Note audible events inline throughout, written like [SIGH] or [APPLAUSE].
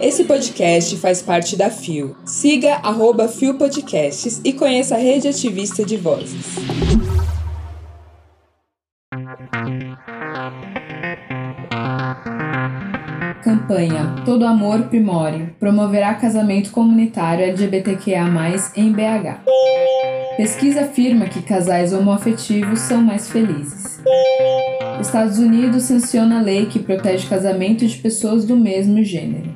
Esse podcast faz parte da FIO. Siga arroba FIO Podcasts e conheça a rede ativista de vozes. Campanha Todo Amor Primore promoverá casamento comunitário LGBTQIA+, em BH. Pesquisa afirma que casais homoafetivos são mais felizes. Estados Unidos sanciona a lei que protege casamento de pessoas do mesmo gênero.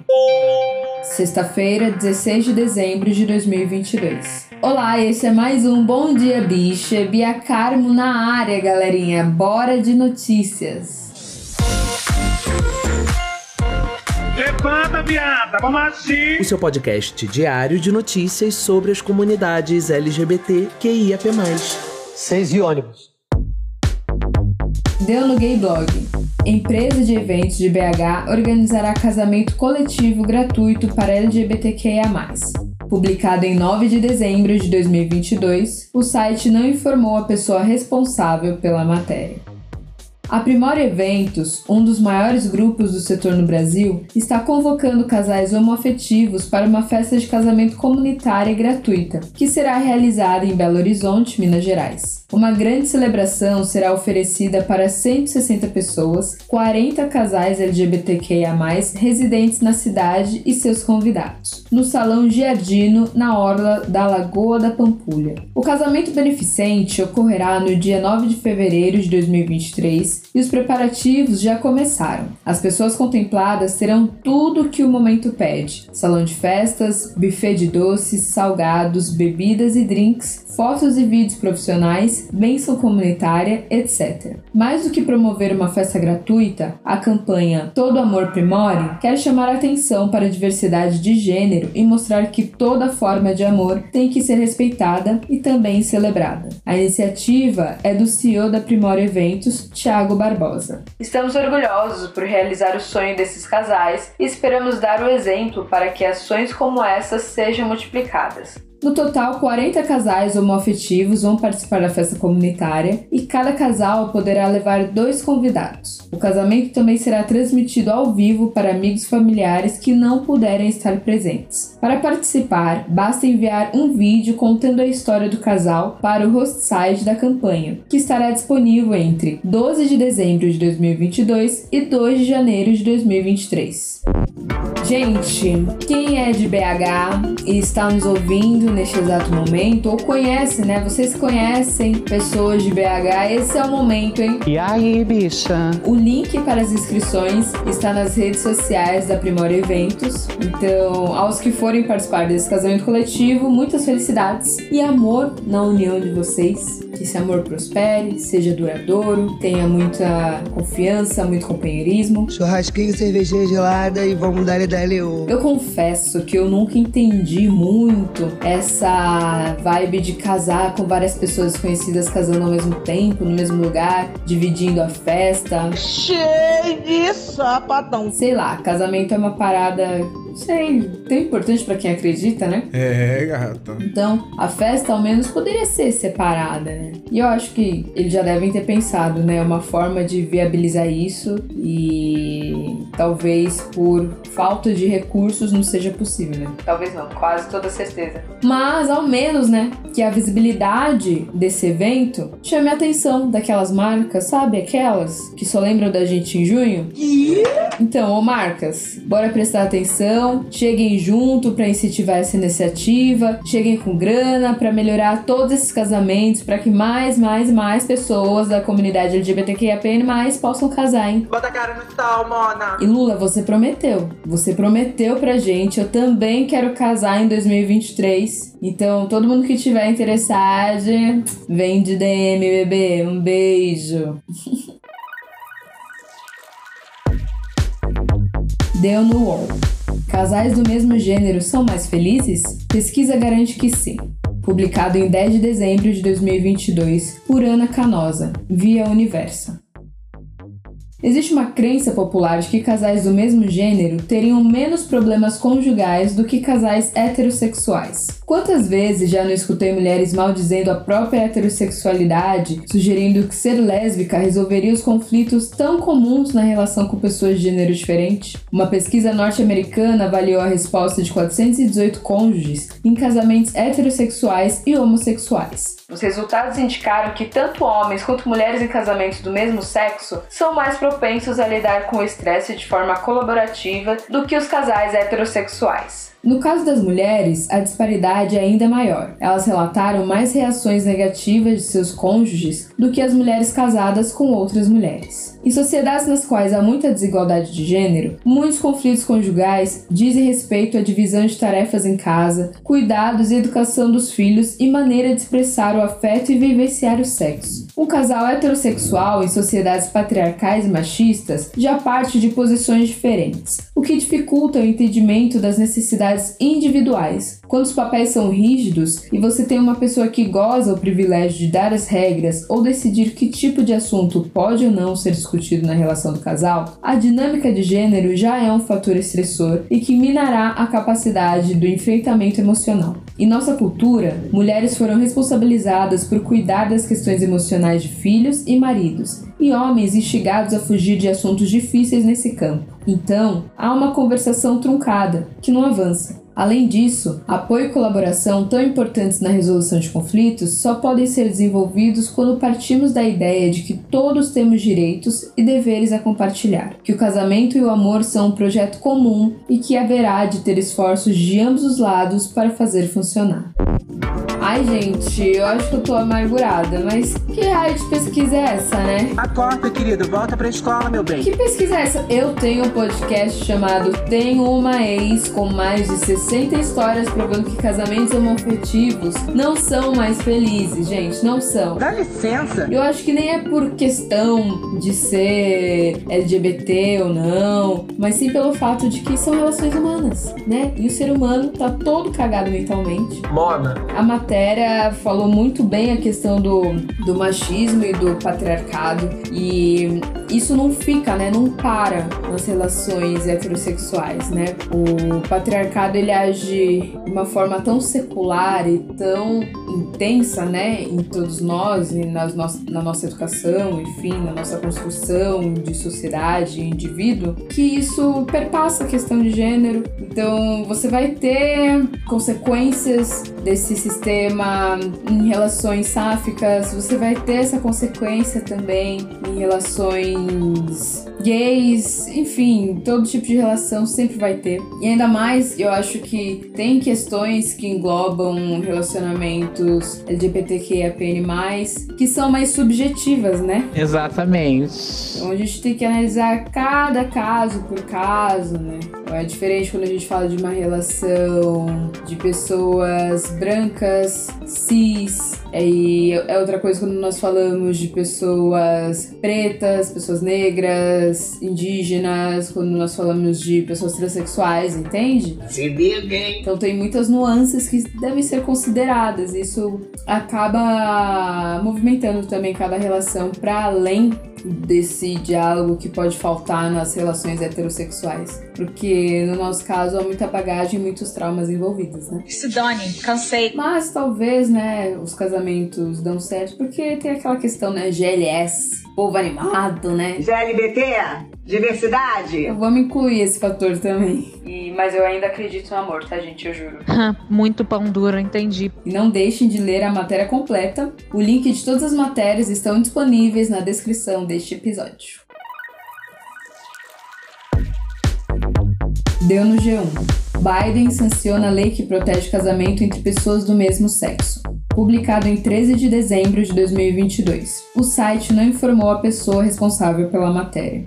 Sexta-feira, 16 de dezembro de 2022. Olá, esse é mais um Bom Dia Bicha, Bia Carmo na área, galerinha. Bora de notícias. Levanta, viada, vamos assim. O seu podcast diário de notícias sobre as comunidades LGBT QIAP+. Seis e ônibus. Gay Blog. Empresa de eventos de BH organizará casamento coletivo gratuito para LGBTQIA+. Publicado em 9 de dezembro de 2022, o site não informou a pessoa responsável pela matéria. A Primor Eventos, um dos maiores grupos do setor no Brasil, está convocando casais homoafetivos para uma festa de casamento comunitária e gratuita, que será realizada em Belo Horizonte, Minas Gerais. Uma grande celebração será oferecida para 160 pessoas, 40 casais LGBTQIA+, residentes na cidade e seus convidados, no Salão Giardino, na orla da Lagoa da Pampulha. O casamento beneficente ocorrerá no dia 9 de fevereiro de 2023 e os preparativos já começaram. As pessoas contempladas terão tudo o que o momento pede: salão de festas, buffet de doces, salgados, bebidas e drinks, fotos e vídeos profissionais, bênção comunitária, etc. Mais do que promover uma festa gratuita, a campanha Todo Amor Primore quer chamar atenção para a diversidade de gênero e mostrar que toda forma de amor tem que ser respeitada e também celebrada. A iniciativa é do CEO da Primore Eventos, Thiago Barbosa. Estamos orgulhosos por realizar o sonho desses casais e esperamos dar o exemplo para que ações como essas sejam multiplicadas. No total, 40 casais homoafetivos vão participar da festa comunitária e cada casal poderá levar dois convidados. O casamento também será transmitido ao vivo para amigos e familiares que não puderem estar presentes. Para participar, basta enviar um vídeo contando a história do casal para o host site da campanha, que estará disponível entre 12 de dezembro de 2022 e 2 de janeiro de 2023. Gente, quem é de BH e está nos ouvindo neste exato momento, ou conhece, né? Vocês conhecem pessoas de BH, esse é o momento, hein? E aí, bicha? O link para as inscrições está nas redes sociais da Primor Eventos. Então, aos que forem participar desse casamento coletivo, muitas felicidades e amor na união de vocês. Que esse amor prospere, seja duradouro, tenha muita confiança, muito companheirismo. Churrasquinho, cervejinha gelada e vamos dar Eu confesso que eu nunca entendi muito essa vibe de casar com várias pessoas desconhecidas casando ao mesmo tempo, no mesmo lugar, dividindo a festa. Cheio de sapatão. Sei lá, casamento é uma parada sei, tão importante para quem acredita, né? É, gata. Então, a festa ao menos poderia ser separada, né? E eu acho que eles já devem ter pensado, né? Uma forma de viabilizar isso e talvez por falta de recursos não seja possível, né? Talvez não, quase toda certeza. Mas ao menos, né, que a visibilidade desse evento chame a atenção daquelas marcas, sabe? Aquelas que só lembram da gente em junho. Então, ô marcas, bora prestar atenção, cheguem junto para incentivar essa iniciativa, cheguem com grana para melhorar todos esses casamentos, para que mais, mais, mais pessoas da comunidade LGBTQIAPN+ possam casar, hein? Bota a cara no sol, mona. E Lula, você prometeu. Você prometeu pra gente. Eu também quero casar em 2023. Então, todo mundo que tiver interessado, vem de DM, bebê. Um beijo. [LAUGHS] Deu no UOL. Casais do mesmo gênero são mais felizes? Pesquisa garante que sim. Publicado em 10 de dezembro de 2022 por Ana Canosa, via Universa. Existe uma crença popular de que casais do mesmo gênero teriam menos problemas conjugais do que casais heterossexuais. Quantas vezes já não escutei mulheres maldizendo a própria heterossexualidade, sugerindo que ser lésbica resolveria os conflitos tão comuns na relação com pessoas de gênero diferente? Uma pesquisa norte-americana avaliou a resposta de 418 cônjuges em casamentos heterossexuais e homossexuais. Os resultados indicaram que tanto homens quanto mulheres em casamentos do mesmo sexo são mais propensos a lidar com o estresse de forma colaborativa do que os casais heterossexuais. No caso das mulheres, a disparidade é ainda maior. Elas relataram mais reações negativas de seus cônjuges do que as mulheres casadas com outras mulheres. Em sociedades nas quais há muita desigualdade de gênero, muitos conflitos conjugais dizem respeito à divisão de tarefas em casa, cuidados e educação dos filhos e maneira de expressar o afeto e vivenciar o sexo. Um casal heterossexual em sociedades patriarcais e machistas já parte de posições diferentes, o que dificulta o entendimento das necessidades individuais. Quando os papéis são rígidos e você tem uma pessoa que goza o privilégio de dar as regras ou decidir que tipo de assunto pode ou não ser discutido na relação do casal, a dinâmica de gênero já é um fator estressor e que minará a capacidade do enfrentamento emocional. Em nossa cultura, mulheres foram responsabilizadas por cuidar das questões emocionais de filhos e maridos, e homens instigados a fugir de assuntos difíceis nesse campo. Então, há uma conversação truncada, que não avança. Além disso, apoio e colaboração tão importantes na resolução de conflitos só podem ser desenvolvidos quando partimos da ideia de que todos temos direitos e deveres a compartilhar, que o casamento e o amor são um projeto comum e que haverá de ter esforços de ambos os lados para fazer funcionar. Ai, gente, eu acho que eu tô amargurada, mas que raio de pesquisa é essa, né? Acorda, querido, volta pra escola, meu bem. Que pesquisa é essa? Eu tenho um podcast chamado Tenho uma Ex, com mais de 60 histórias provando que casamentos homoafetivos não são mais felizes, gente, não são. Dá licença. Eu acho que nem é por questão de ser LGBT ou não, mas sim pelo fato de que são relações humanas, né? E o ser humano tá todo cagado mentalmente. Mona. A matéria falou muito bem a questão do, do machismo e do patriarcado e isso não fica, né? Não para nas relações heterossexuais, né? O patriarcado ele age de uma forma tão secular e tão intensa, né? Em todos nós nas no na nossa educação, enfim, na nossa construção de sociedade indivíduo, que isso perpassa a questão de gênero. Então você vai ter consequências desse sistema em relações sáficas, você vai ter essa consequência também em relações gays, enfim, todo tipo de relação sempre vai ter. E ainda mais, eu acho que tem questões que englobam relacionamentos LGBTQIAPN+, que são mais subjetivas, né? Exatamente. Então a gente tem que analisar cada caso por caso, né? É diferente quando a gente fala de uma relação de pessoas brancas, cis, e é outra coisa quando nós falamos de pessoas pretas, pessoas negras, indígenas, quando nós falamos de pessoas transexuais, entende? Se liga, hein? Então tem muitas nuances que devem ser consideradas. Isso acaba movimentando também cada relação para além desse diálogo que pode faltar nas relações heterossexuais. Porque no nosso caso há muita bagagem e muitos traumas envolvidos, né? Se dane, cansei. Mas talvez, né, os casamentos dão certo porque tem aquela questão, né, GLS, povo animado, né? GLBT? Diversidade? Vamos incluir esse fator também. E, mas eu ainda acredito no amor, tá, gente? Eu juro. [LAUGHS] Muito pão duro, entendi. E não deixem de ler a matéria completa. O link de todas as matérias estão disponíveis na descrição deste episódio. Deu no G1. Biden sanciona a lei que protege casamento entre pessoas do mesmo sexo. Publicado em 13 de dezembro de 2022. O site não informou a pessoa responsável pela matéria.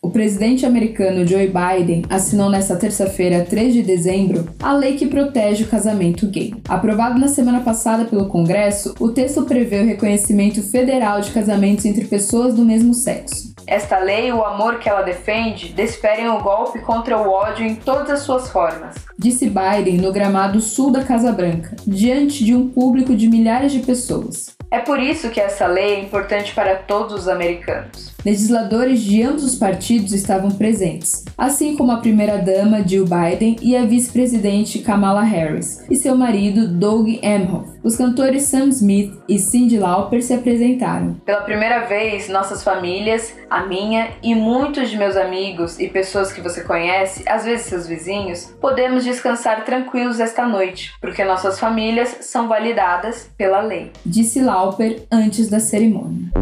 O presidente americano Joe Biden assinou nesta terça-feira, 3 de dezembro, a lei que protege o casamento gay. Aprovado na semana passada pelo Congresso, o texto prevê o reconhecimento federal de casamentos entre pessoas do mesmo sexo. Esta lei e o amor que ela defende desferem o golpe contra o ódio em todas as suas formas, disse Biden no gramado sul da Casa Branca, diante de um público de milhares de pessoas. É por isso que essa lei é importante para todos os americanos. Legisladores de ambos os partidos estavam presentes, assim como a primeira-dama Jill Biden e a vice-presidente Kamala Harris, e seu marido Doug Emhoff. Os cantores Sam Smith e Cyndi Lauper se apresentaram. Pela primeira vez, nossas famílias, a minha e muitos de meus amigos e pessoas que você conhece, às vezes seus vizinhos, podemos descansar tranquilos esta noite, porque nossas famílias são validadas pela lei, disse Lauper antes da cerimônia.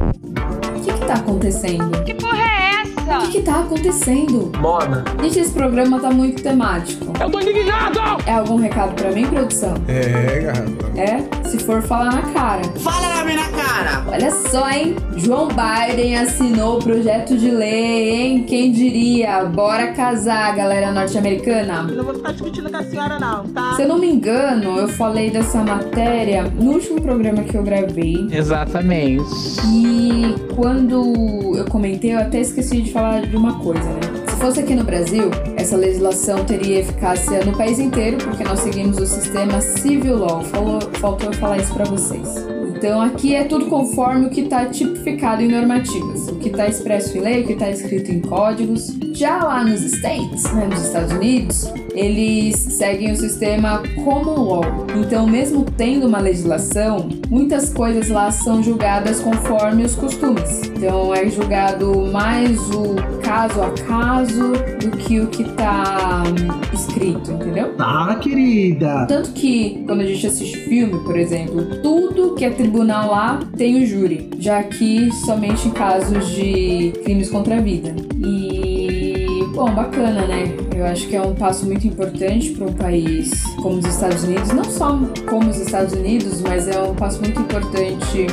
Que, que tá acontecendo? Que porra é essa? O que, que tá acontecendo? Mona. Gente, esse programa tá muito temático. Eu tô indignado! É algum recado pra mim, produção? É, garrafa. É? Se for, fala na cara. Fala na minha cara! Olha só, hein? João Biden assinou o projeto de lei, hein? Quem diria? Bora casar, galera norte-americana. Não vou ficar discutindo com a senhora, não, tá? Se eu não me engano, eu falei dessa matéria no último programa que eu gravei. Exatamente. E quando eu comentei, eu até esqueci de falar de uma coisa, né? Se fosse aqui no Brasil, essa legislação teria eficácia no país inteiro, porque nós seguimos o sistema civil law. Falou, faltou eu falar isso pra vocês. Então aqui é tudo conforme o que está tipificado em normativas, o que está expresso em lei, o que está escrito em códigos. Já lá nos States, né, nos Estados Unidos, eles seguem o sistema common law. Então, mesmo tendo uma legislação, muitas coisas lá são julgadas conforme os costumes. Então, é julgado mais o caso a caso do que o que está escrito, entendeu? Tá, querida. Tanto que, quando a gente assiste filme, por exemplo, tudo que é tribunal lá tem o júri, já que somente em casos de crimes contra a vida. E, bom, bacana, né? Eu acho que é um passo muito importante para um país como os Estados Unidos, não só como os Estados Unidos, mas é um passo muito importante,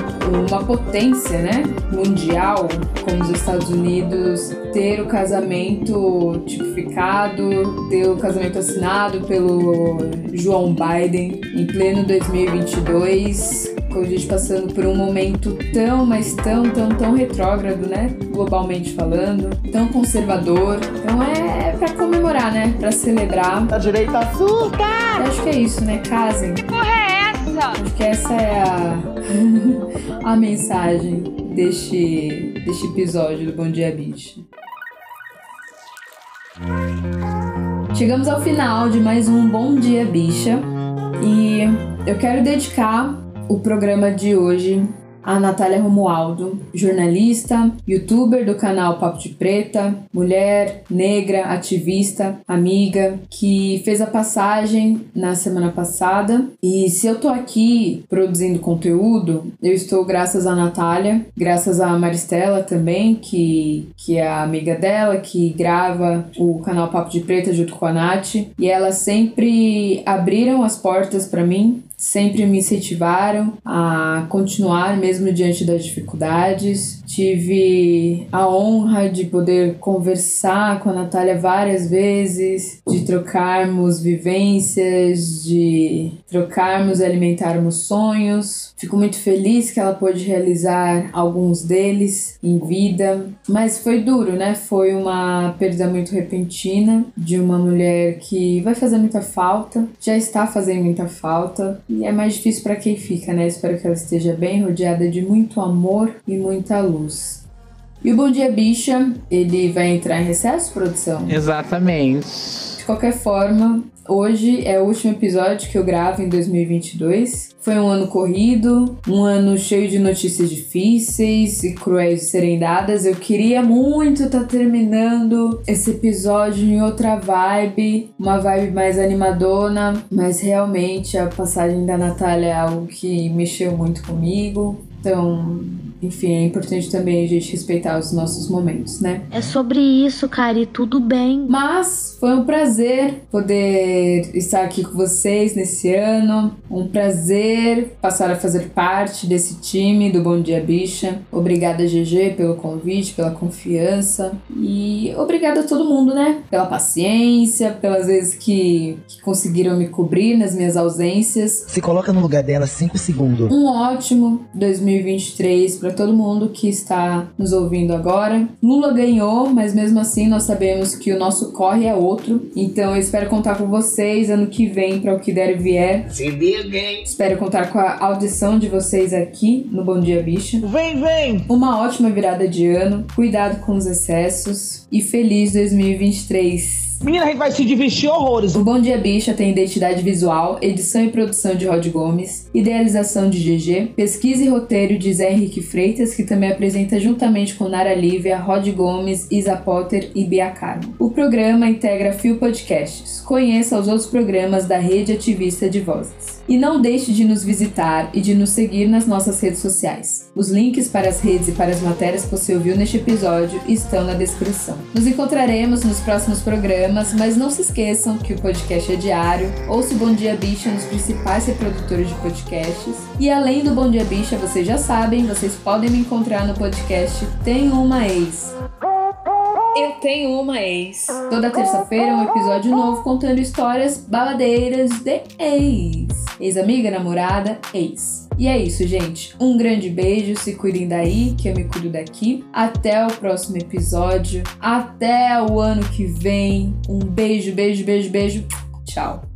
uma potência, né, mundial, como os Estados Unidos, ter o casamento tipificado, ter o casamento assinado pelo João Biden em pleno 2022, com a gente passando por um momento tão, mas tão, tão, tão retrógrado, né? Globalmente falando, tão conservador. Então é pra comemorar, né? Pra celebrar. A direita açúcar! Eu acho que é isso, né? Casem. Que porra é essa? Acho que essa é a, [LAUGHS] a mensagem deste, deste episódio do Bom Dia Bicha. Chegamos ao final de mais um Bom Dia Bicha e eu quero dedicar o programa de hoje a Natália Romualdo, jornalista, youtuber do canal Papo de Preta, mulher, negra, ativista, amiga, que fez a passagem na semana passada. E se eu tô aqui produzindo conteúdo, eu estou graças a Natália, graças a Maristela também, que, que é a amiga dela, que grava o canal Papo de Preta junto com a Nath. E elas sempre abriram as portas para mim sempre me incentivaram a continuar mesmo diante das dificuldades. Tive a honra de poder conversar com a Natália várias vezes, de trocarmos vivências, de trocarmos e alimentarmos sonhos. Fico muito feliz que ela pôde realizar alguns deles em vida, mas foi duro, né? Foi uma perda muito repentina de uma mulher que vai fazer muita falta, já está fazendo muita falta e é mais difícil para quem fica, né? Espero que ela esteja bem, rodeada de muito amor e muita luz. E o Bom Dia Bicha, ele vai entrar em recesso, produção? Exatamente. De qualquer forma, hoje é o último episódio que eu gravo em 2022. Foi um ano corrido, um ano cheio de notícias difíceis e cruéis de serem dadas. Eu queria muito estar terminando esse episódio em outra vibe, uma vibe mais animadona, mas realmente a passagem da Natália é algo que mexeu muito comigo. Então, enfim, é importante também a gente respeitar os nossos momentos, né? É sobre isso, cara, e tudo bem. Mas foi um prazer poder estar aqui com vocês nesse ano. Um prazer passar a fazer parte desse time do Bom Dia Bicha. Obrigada, GG, pelo convite, pela confiança. E obrigada a todo mundo, né? Pela paciência, pelas vezes que, que conseguiram me cobrir nas minhas ausências. Se coloca no lugar dela 5 segundos. Um ótimo 2023 para todo mundo que está nos ouvindo agora. Lula ganhou, mas mesmo assim nós sabemos que o nosso corre é outro. Então eu espero contar com vocês ano que vem para o que der e vier. Se liga, hein? Espero contar com a audição de vocês aqui no Bom Dia Bicha. Vem, vem! Uma ótima virada de ano, cuidado com os excessos e feliz 2023. Menina, a gente vai se divertir horrores. O Bom Dia Bicha tem identidade visual, edição e produção de Rod Gomes, idealização de GG, pesquisa e roteiro de Zé Henrique Freitas, que também apresenta juntamente com Nara Lívia, Rod Gomes, Isa Potter e Bia Carmo. O programa integra Fio Podcasts. Conheça os outros programas da Rede Ativista de Vozes. E não deixe de nos visitar e de nos seguir nas nossas redes sociais. Os links para as redes e para as matérias que você ouviu neste episódio estão na descrição. Nos encontraremos nos próximos programas, mas não se esqueçam que o podcast é diário. Ouça o Bom Dia Bicha nos principais reprodutores de podcasts. E além do Bom Dia Bicha, vocês já sabem, vocês podem me encontrar no podcast Tem Uma Ex. Eu tenho uma ex. Toda terça-feira é um episódio novo contando histórias babadeiras de ex. Ex-amiga, namorada, ex. E é isso, gente. Um grande beijo, se cuidem daí, que eu me cuido daqui. Até o próximo episódio. Até o ano que vem. Um beijo, beijo, beijo, beijo. Tchau.